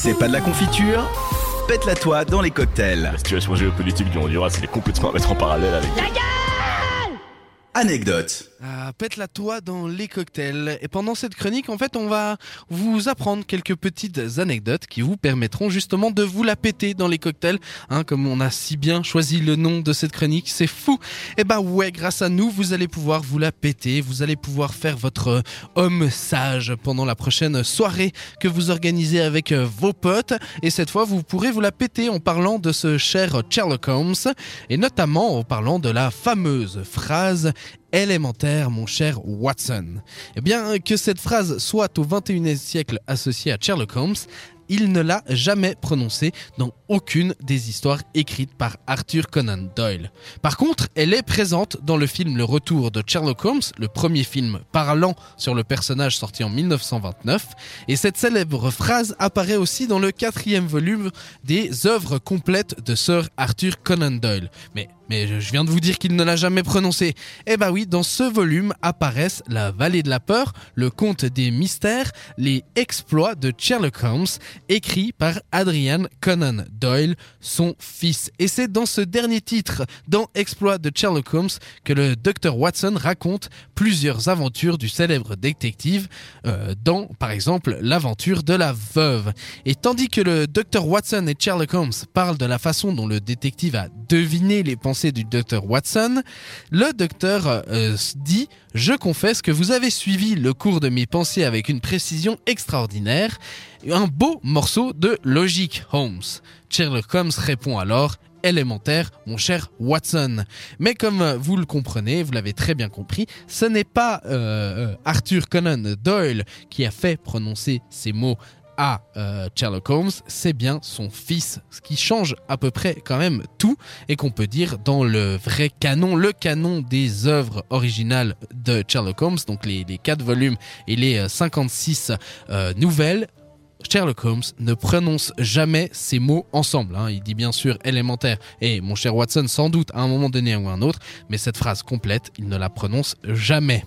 C'est pas de la confiture Pète-la toi dans les cocktails. La situation géopolitique du Honduras, c'est complètement à mettre en parallèle avec... Anecdote. Ah, pète la toi dans les cocktails. Et pendant cette chronique, en fait, on va vous apprendre quelques petites anecdotes qui vous permettront justement de vous la péter dans les cocktails. Hein, comme on a si bien choisi le nom de cette chronique, c'est fou. Et bah ouais, grâce à nous, vous allez pouvoir vous la péter. Vous allez pouvoir faire votre homme sage pendant la prochaine soirée que vous organisez avec vos potes. Et cette fois, vous pourrez vous la péter en parlant de ce cher Sherlock Holmes et notamment en parlant de la fameuse phrase élémentaire, mon cher Watson. Eh bien, que cette phrase soit au 21e siècle associée à Sherlock Holmes, il ne l'a jamais prononcée dans aucune des histoires écrites par Arthur Conan Doyle. Par contre, elle est présente dans le film Le Retour de Sherlock Holmes, le premier film parlant sur le personnage sorti en 1929, et cette célèbre phrase apparaît aussi dans le quatrième volume des œuvres complètes de Sir Arthur Conan Doyle. Mais je viens de vous dire qu'il ne l'a jamais prononcé. Eh bah oui, dans ce volume apparaissent La Vallée de la Peur, Le Conte des Mystères, Les Exploits de Sherlock Holmes, écrit par Adrian Conan Doyle, son fils. Et c'est dans ce dernier titre, dans Exploits de Sherlock Holmes, que le Dr Watson raconte plusieurs aventures du célèbre détective, euh, dans par exemple l'aventure de la veuve. Et tandis que le Dr Watson et Sherlock Holmes parlent de la façon dont le détective a deviné les pensées du docteur Watson, le docteur euh, dit Je confesse que vous avez suivi le cours de mes pensées avec une précision extraordinaire. Un beau morceau de logique, Holmes. Sherlock Holmes répond alors élémentaire, mon cher Watson. Mais comme vous le comprenez, vous l'avez très bien compris, ce n'est pas euh, Arthur Conan Doyle qui a fait prononcer ces mots à euh, Sherlock Holmes, c'est bien son fils, ce qui change à peu près quand même tout et qu'on peut dire dans le vrai canon, le canon des œuvres originales de Sherlock Holmes, donc les, les 4 volumes et les 56 euh, nouvelles, Sherlock Holmes ne prononce jamais ces mots ensemble. Hein. Il dit bien sûr élémentaire et mon cher Watson sans doute à un moment donné ou un autre, mais cette phrase complète, il ne la prononce jamais.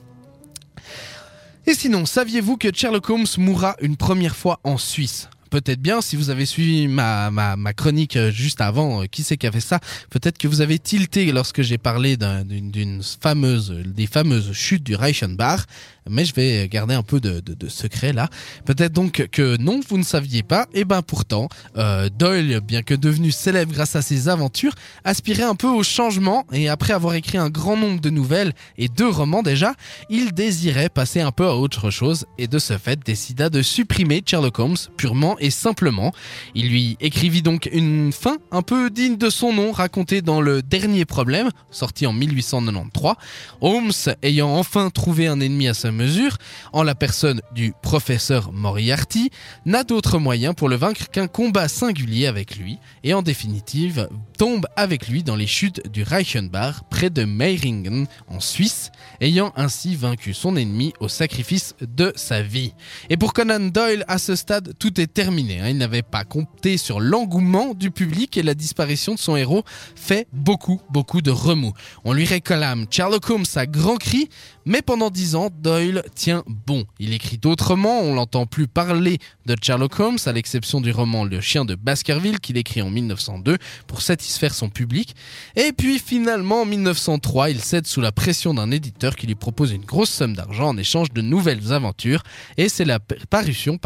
Et sinon, saviez-vous que Sherlock Holmes mourra une première fois en Suisse? Peut-être bien, si vous avez suivi ma, chronique euh, juste avant, euh, qui c'est qui a fait ça? Peut-être que vous avez tilté lorsque j'ai parlé d'une fameuse, des fameuses chutes du Reichenbach mais je vais garder un peu de, de, secret là. Peut-être donc que non, vous ne saviez pas. Et ben pourtant, euh, Doyle, bien que devenu célèbre grâce à ses aventures, aspirait un peu au changement et après avoir écrit un grand nombre de nouvelles et deux romans déjà, il désirait passer un peu à autre chose et de ce fait décida de supprimer Sherlock Holmes purement et simplement. Il lui écrivit donc une fin un peu digne de son nom racontée dans le dernier problème, sorti en 1893. Holmes ayant enfin trouvé un ennemi à mesure, en la personne du professeur Moriarty, n'a d'autre moyen pour le vaincre qu'un combat singulier avec lui, et en définitive tombe avec lui dans les chutes du Reichenbach près de Meiringen en Suisse, ayant ainsi vaincu son ennemi au sacrifice de sa vie. Et pour Conan Doyle, à ce stade, tout est terminé. Hein. Il n'avait pas compté sur l'engouement du public et la disparition de son héros fait beaucoup, beaucoup de remous. On lui réclame Sherlock Holmes à grands cris, mais pendant dix ans, Doyle tient bon. Il écrit d'autrement, on l'entend plus parler de Sherlock Holmes, à l'exception du roman Le chien de Baskerville qu'il écrit en 1902 pour satisfaire son public. Et puis finalement, en 1903, il cède sous la pression d'un éditeur qui lui propose une grosse somme d'argent en échange de nouvelles aventures. Et c'est la parution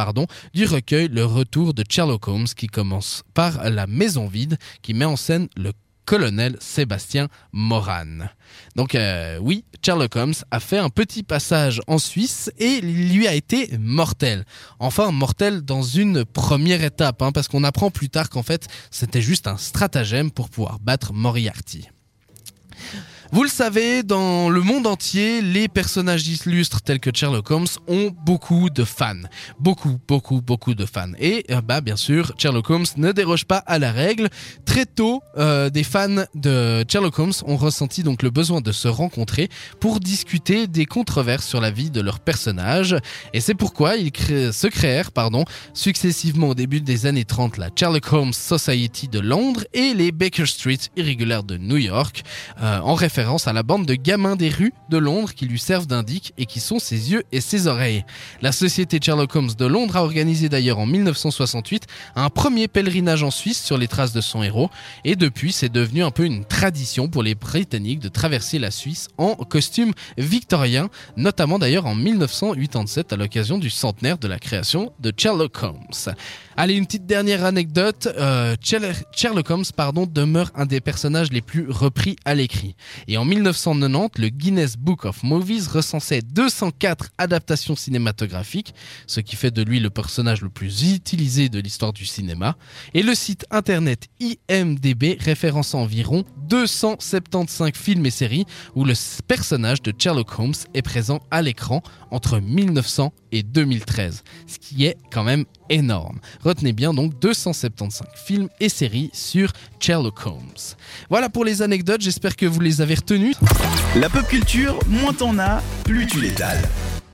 du recueil Le retour de Sherlock Holmes qui commence par La maison vide qui met en scène le colonel Sébastien Moran. Donc euh, oui, Sherlock Holmes a fait un petit passage en Suisse et lui a été mortel. Enfin, mortel dans une première étape, hein, parce qu'on apprend plus tard qu'en fait c'était juste un stratagème pour pouvoir battre Moriarty. Vous le savez, dans le monde entier, les personnages illustres tels que Sherlock Holmes ont beaucoup de fans. Beaucoup, beaucoup, beaucoup de fans. Et euh, bah bien sûr, Sherlock Holmes ne déroge pas à la règle. Très tôt, euh, des fans de Sherlock Holmes ont ressenti donc le besoin de se rencontrer pour discuter des controverses sur la vie de leur personnage. Et c'est pourquoi ils se créèrent pardon, successivement au début des années 30 la Sherlock Holmes Society de Londres et les Baker Street Irrégulières de New York, euh, en référence à la bande de gamins des rues de Londres qui lui servent d'indic et qui sont ses yeux et ses oreilles. La société Sherlock Holmes de Londres a organisé d'ailleurs en 1968 un premier pèlerinage en Suisse sur les traces de son héros et depuis c'est devenu un peu une tradition pour les Britanniques de traverser la Suisse en costume victorien, notamment d'ailleurs en 1987 à l'occasion du centenaire de la création de Sherlock Holmes. Allez, une petite dernière anecdote. Euh, Sherlock Holmes pardon, demeure un des personnages les plus repris à l'écrit. Et en 1990, le Guinness Book of Movies recensait 204 adaptations cinématographiques, ce qui fait de lui le personnage le plus utilisé de l'histoire du cinéma. Et le site internet IMDB référence environ 275 films et séries où le personnage de Sherlock Holmes est présent à l'écran entre 1900 et 2013, ce qui est quand même énorme. Retenez bien donc 275 films et séries sur Sherlock Holmes. Voilà pour les anecdotes, j'espère que vous les avez retenues. La pop culture, moins t'en as, plus tu l'étales.